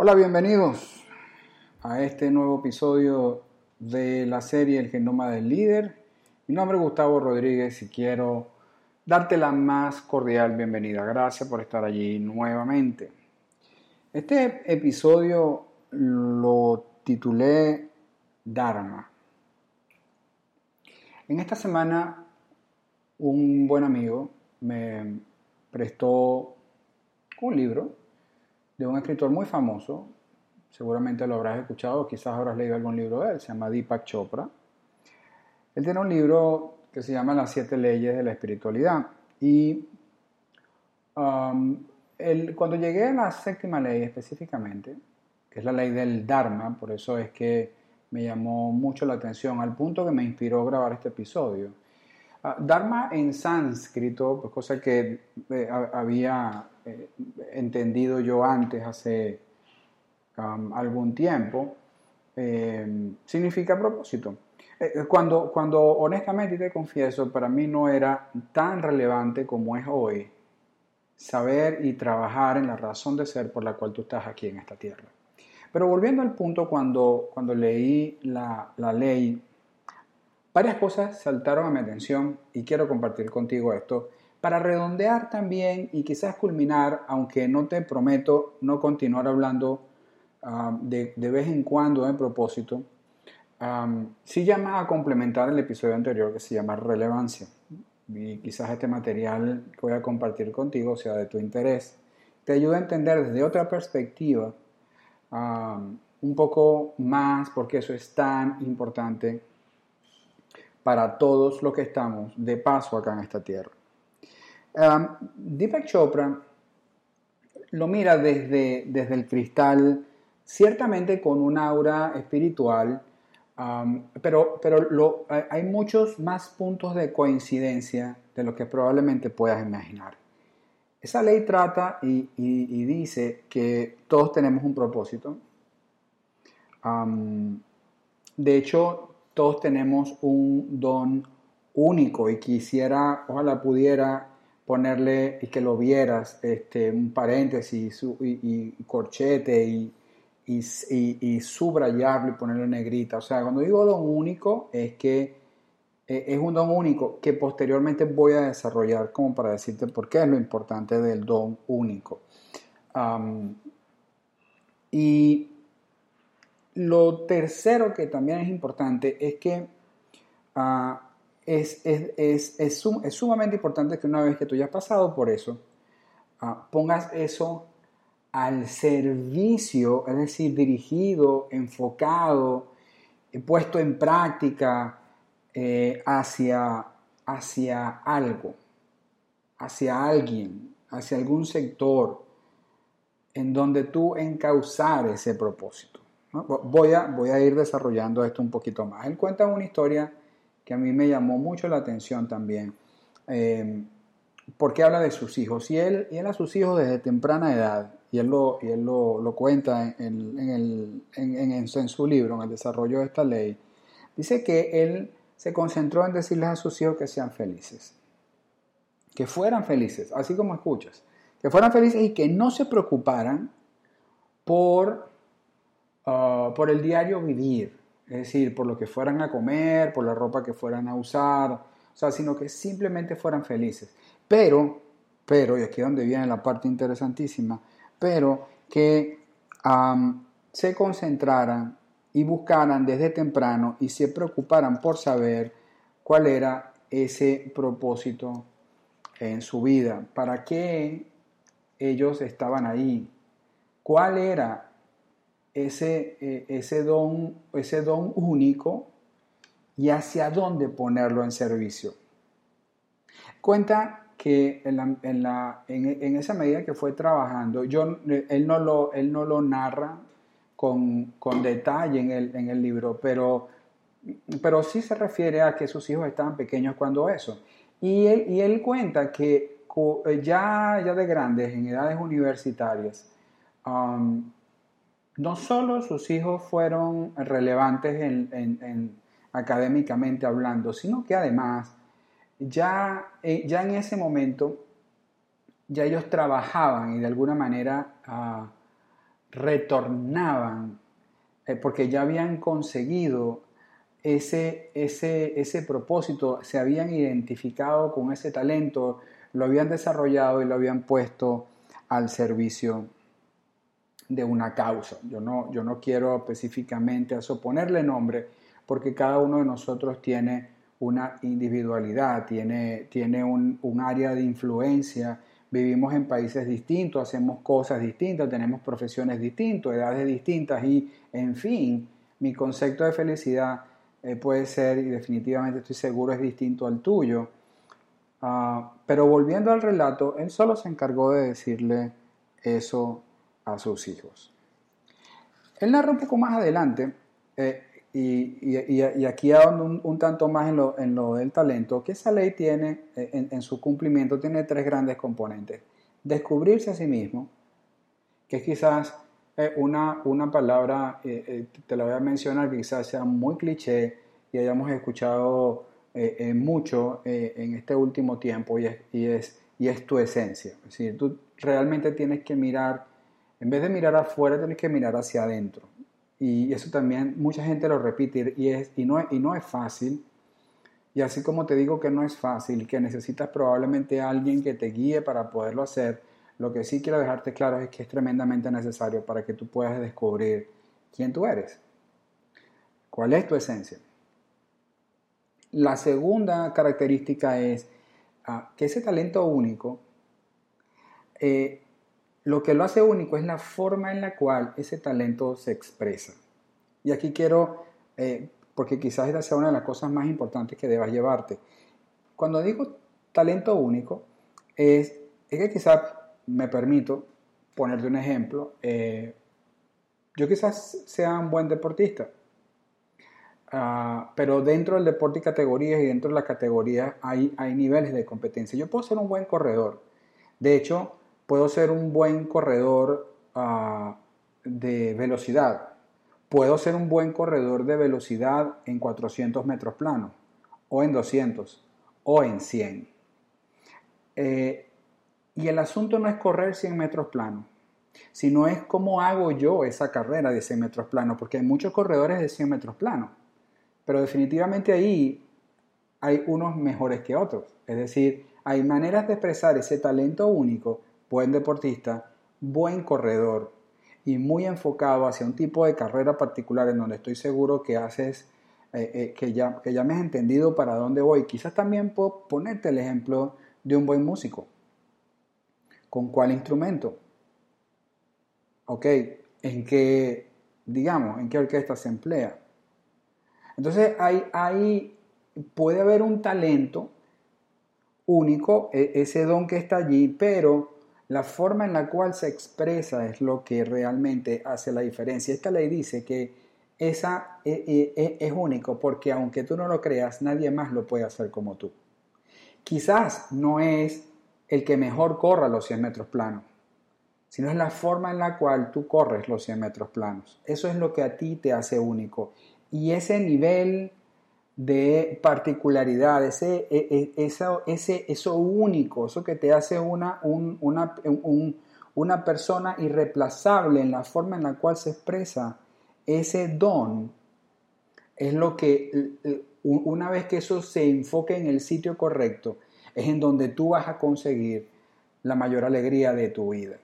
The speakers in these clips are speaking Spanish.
Hola, bienvenidos a este nuevo episodio de la serie El Genoma del Líder. Mi nombre es Gustavo Rodríguez y quiero darte la más cordial bienvenida. Gracias por estar allí nuevamente. Este episodio lo titulé Dharma. En esta semana un buen amigo me prestó un libro de un escritor muy famoso, seguramente lo habrás escuchado, quizás habrás leído algún libro de él, se llama Deepak Chopra. Él tiene un libro que se llama Las siete leyes de la espiritualidad. Y um, cuando llegué a la séptima ley específicamente, que es la ley del Dharma, por eso es que me llamó mucho la atención, al punto que me inspiró grabar este episodio. Uh, dharma en sánscrito, pues cosa que eh, había eh, entendido yo antes, hace um, algún tiempo, eh, significa propósito. Eh, cuando, cuando honestamente te confieso, para mí no era tan relevante como es hoy saber y trabajar en la razón de ser por la cual tú estás aquí en esta tierra. Pero volviendo al punto, cuando, cuando leí la, la ley, varias cosas saltaron a mi atención y quiero compartir contigo esto para redondear también y quizás culminar, aunque no te prometo no continuar hablando ah, de, de, vez en cuando en propósito, um, sí llama a complementar el episodio anterior que se llama relevancia. Y quizás este material que voy a compartir contigo sea de tu interés. Te ayuda a entender desde otra perspectiva un poco más porque eso es tan importante para todos los que estamos de paso acá en esta tierra. Deepak Chopra lo mira desde, desde el cristal, ciertamente con un aura espiritual, pero, pero hay muchos más puntos de coincidencia de lo que probablemente puedas imaginar. Esa ley trata y, dice que todos tenemos un propósito. de hecho, todos tenemos un don único y quisiera, ojalá pudiera ponerle y que lo vieras, este, un paréntesis y, corchete y, y, subrayarlo y ponerle negrita. O sea, cuando digo don único es que e, es un don único que posteriormente voy a desarrollar como para decirte por qué es lo importante del don único. y lo tercero que también es importante es que uh, es, es, es, sumamente importante que una vez que tú ya has pasado por eso, ah, pongas eso al servicio, es decir, dirigido, enfocado, eh, puesto en práctica eh, hacia, hacia algo, hacia alguien, hacia algún sector en donde tú encauzar ese propósito. Voy, a, voy a ir desarrollando esto un poquito más. Él cuenta una historia que a mí me llamó mucho la atención también, eh, porque habla de sus hijos. Y él, y él a sus hijos desde temprana edad, y él lo, y él lo, cuenta en, el, en, su libro, en el desarrollo de esta ley, dice que él se concentró en decirles a sus hijos que sean felices, que fueran felices, así como escuchas, que fueran felices y que no se preocuparan por, ah, por el diario vivir, es decir, por lo que fueran a comer, por la ropa que fueran a usar, o sea, sino que simplemente fueran felices. Pero, pero, y aquí es donde viene la parte interesantísima, pero que se concentraran y buscaran desde temprano y se preocuparan por saber cuál era ese propósito en su vida, para qué ellos estaban ahí, cuál era ese, eh, ese, don, ese don único y hacia dónde ponerlo en servicio. Cuenta que en, la, en, la, en, esa medida que fue trabajando, yo, él, no lo, él no lo narra con, con detalle en el, en el libro, pero, pero sí se refiere a que sus hijos estaban pequeños cuando eso. Y él, y él cuenta que ya, ya de grandes, en edades universitarias, um, no solo sus hijos fueron relevantes en, académicamente hablando, sino que además ya, eh, ya en ese momento ya ellos trabajaban y de alguna manera ah, retornaban eh, porque ya habían conseguido ese, ese, ese propósito, se habían identificado con ese talento, lo habían desarrollado y lo habían puesto al servicio de una causa. Yo no, yo no quiero específicamente a ponerle nombre porque cada uno de nosotros tiene una individualidad, tiene, tiene un, un área de influencia, vivimos en países distintos, hacemos cosas distintas, tenemos profesiones distintas, edades distintas y, en fin, mi concepto de felicidad eh, puede ser, y definitivamente estoy seguro, es distinto al tuyo. Ah, pero volviendo al relato, él solo se encargó de decirle eso a sus hijos. Él narra un poco más adelante, eh, y, aquí un, un, tanto más en lo, en lo, del talento, que esa ley tiene, eh, en, su cumplimiento, tiene tres grandes componentes. Descubrirse a sí mismo, que es quizás una, una palabra, te la voy a mencionar, quizás sea muy cliché y hayamos escuchado mucho en este último tiempo, y es, y es, y es tu esencia. Es decir, tú realmente tienes que mirar en vez de mirar afuera, tienes que mirar hacia adentro. Y eso también mucha gente lo repite y, no es fácil. Y así como te digo que no es fácil, que necesitas probablemente a alguien que te guíe para poderlo hacer, lo que sí quiero dejarte claro es que es tremendamente necesario para que tú puedas descubrir quién tú eres. ¿Cuál es tu esencia? La segunda característica es ah, que ese talento único eh, lo que lo hace único es la forma en la cual ese talento se expresa. Y aquí quiero, eh, porque quizás esta sea una de las cosas más importantes que debas llevarte. Cuando digo talento único, es, que quizás me permito ponerte un ejemplo. Eh, yo quizás sea un buen deportista, ah, pero dentro del deporte y categorías y dentro de las categorías hay, hay niveles de competencia. Yo puedo ser un buen corredor. De hecho, Puedo ser un buen corredor ah, de velocidad. Puedo ser un buen corredor de velocidad en 400 metros planos, o en 200, o en 100. Eh, y el asunto no es correr 100 metros planos, sino es cómo hago yo esa carrera de 100 metros planos, porque hay muchos corredores de 100 metros planos, pero definitivamente ahí hay unos mejores que otros. Es decir, hay maneras de expresar ese talento único buen deportista, buen corredor y muy enfocado hacia un tipo de carrera particular en donde estoy seguro que haces, eh, eh, que, ya, que ya me has entendido para dónde voy. Quizás también puedo ponerte el ejemplo de un buen músico. ¿Con cuál instrumento? ¿Ok? ¿En qué, digamos, en qué orquesta se emplea? Entonces, hay, hay, puede haber un talento único, e, ese don que está allí, pero la forma en la cual se expresa es lo que realmente hace la diferencia. Esta ley dice que esa e, e, e, es único porque aunque tú no lo creas, nadie más lo puede hacer como tú. Quizás no es el que mejor corra los 100 metros planos, sino es la forma en la cual tú corres los 100 metros planos. Eso es lo que a ti te hace único. Y ese nivel de particularidad, ese, e, e, eso, ese, eso único, eso que te hace una, una, una persona irreemplazable en la forma en la cual se expresa ese don, es lo que una vez que eso se enfoque en el sitio correcto, es en donde tú vas a conseguir la mayor alegría de tu vida.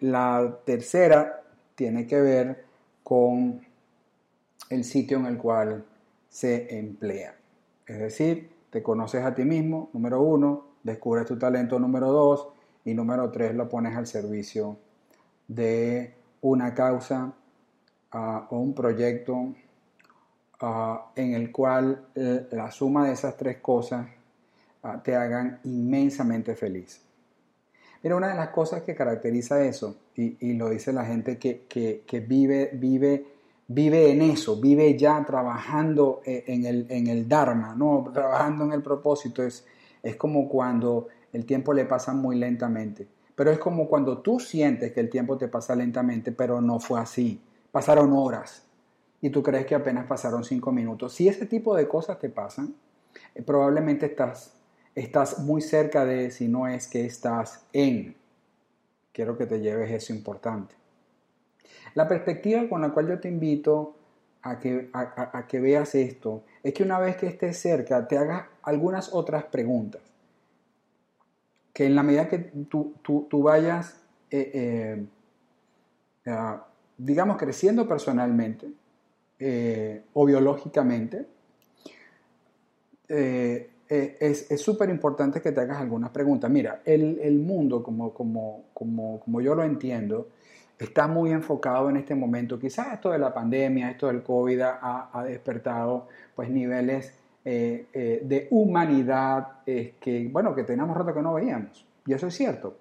la tercera tiene que ver con el sitio en el cual se emplea. Es decir, te conoces a ti mismo, número uno, descubres tu talento, número dos, y número tres, lo pones al servicio de una causa ah, o un proyecto ah, en el cual eh, la suma de esas tres cosas ah, te hagan inmensamente feliz. Mira, una de las cosas que caracteriza eso, y, lo dice la gente que, que, que vive, vive vive en eso, vive ya trabajando eh, en el, en el Dharma, ¿no? trabajando en el propósito. Es, es como cuando el tiempo le pasa muy lentamente. Pero es como cuando tú sientes que el tiempo te pasa lentamente, pero no fue así. Pasaron horas y tú crees que apenas pasaron cinco minutos. Si ese tipo de cosas te pasan, eh, probablemente estás, estás muy cerca de si no es que estás en. Quiero que te lleves eso importante. La perspectiva con la cual yo te invito a que, a, que veas esto es que una vez que estés cerca te hagas algunas otras preguntas. Que en la medida que tú, tú, vayas, eh, eh, digamos, creciendo personalmente eh, o biológicamente, es súper importante que te hagas algunas preguntas. Mira, el, el mundo, como, como, como, como yo lo entiendo, está muy enfocado en este momento. Quizás esto de la pandemia, esto del COVID ha, despertado pues niveles eh, eh, de humanidad que, bueno, que teníamos rato que no veíamos. Y eso es cierto.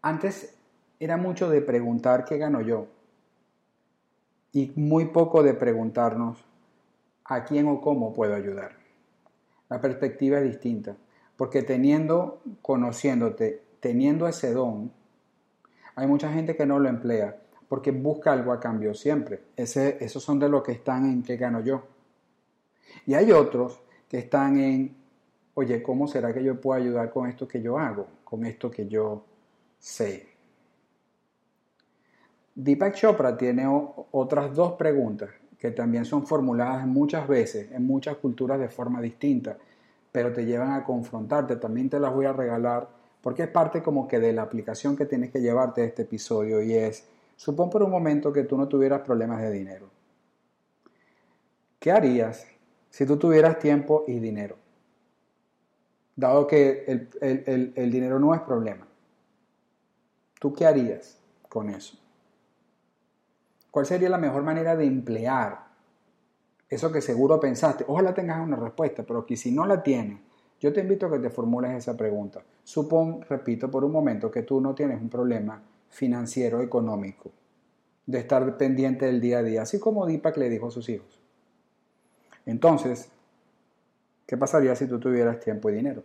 Antes era mucho de preguntar qué gano yo y muy poco de preguntarnos a quién o cómo puedo ayudar. La perspectiva es distinta, porque teniendo, conociéndote, teniendo ese don, hay mucha gente que no lo emplea porque busca algo a cambio siempre. Ese, esos son de los que están en qué gano yo. Y hay otros que están en, oye, ¿cómo será que yo puedo ayudar con esto que yo hago, con esto que yo sé? Deepak Chopra tiene otras dos preguntas que también son formuladas muchas veces en muchas culturas de forma distinta, pero te llevan a confrontarte. También te las voy a regalar porque es parte como que de la aplicación que tienes que llevarte de este episodio y es, supón por un momento que tú no tuvieras problemas de dinero. ¿Qué harías si tú tuvieras tiempo y dinero? Dado que el, el dinero no es problema. ¿Tú qué harías con eso? ¿Cuál sería la mejor manera de emplear eso que seguro pensaste? Ojalá tengas una respuesta, pero que si no la tienes, yo te invito a que te formules esa pregunta. Supón, repito por un momento, que tú no tienes un problema financiero, económico, de estar pendiente del día a día, así como Deepak le dijo a sus hijos. Entonces, ¿qué pasaría si tú tuvieras tiempo y dinero?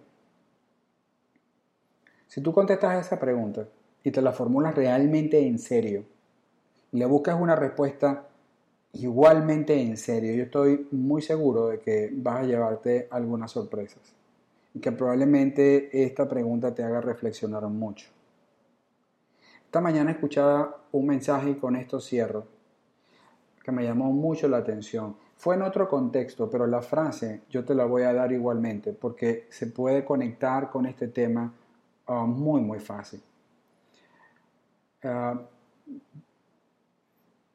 Si tú contestas esa pregunta y te la formulas realmente en serio, le buscas una respuesta igualmente en serio, yo estoy muy seguro de que vas a llevarte algunas sorpresas que probablemente esta pregunta te haga reflexionar mucho. Esta mañana escuchaba un mensaje y con esto cierro, que me llamó mucho la atención. Fue en otro contexto, pero la frase yo te la voy a dar igualmente porque se puede conectar con este tema ah, muy, muy fácil. Ah,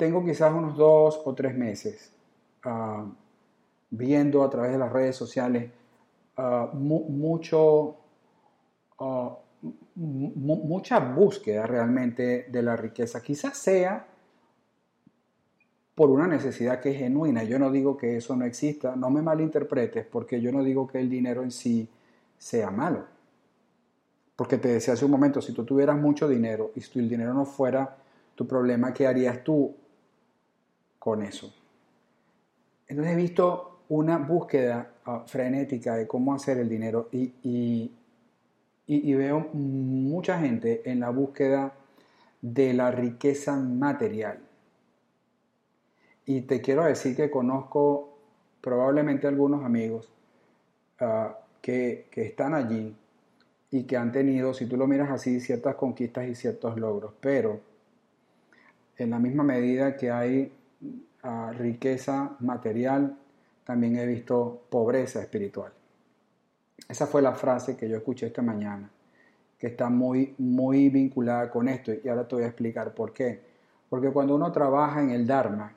tengo quizás unos dos o tres meses ah, viendo a través de las redes sociales Ah, mucho, ah, mucha búsqueda realmente de la riqueza. Quizás sea por una necesidad que es genuina. Yo no digo que eso no exista, no me malinterpretes, porque yo no digo que el dinero en sí sea malo. Porque te decía hace un momento, si tú tuvieras mucho dinero y si el dinero no fuera tu problema, ¿qué harías tú con eso? Entonces he visto una búsqueda ah, frenética de cómo hacer el dinero y, y, veo mucha gente en la búsqueda de la riqueza material. Y te quiero decir que conozco probablemente algunos amigos ah, que, que, están allí y que han tenido, si tú lo miras así, ciertas conquistas y ciertos logros, pero en la misma medida que hay riqueza material, también he visto pobreza espiritual. Esa fue la frase que yo escuché esta mañana, que está muy, muy vinculada con esto y ahora te voy a explicar por qué. Porque cuando uno trabaja en el Dharma,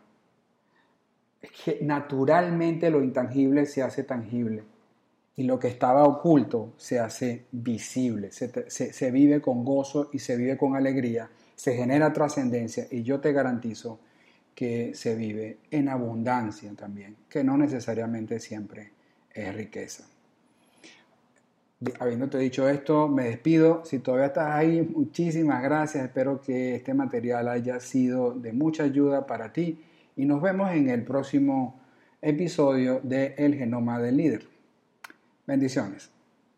naturalmente lo intangible se hace tangible y lo que estaba oculto se hace visible, se, se vive con gozo y se vive con alegría, se genera trascendencia y yo te garantizo que se vive en abundancia también, que no necesariamente siempre es riqueza. Habiéndote dicho esto, me despido. Si todavía estás ahí, muchísimas gracias. Espero que este material haya sido de mucha ayuda para ti y nos vemos en el próximo episodio de El Genoma del Líder. Bendiciones.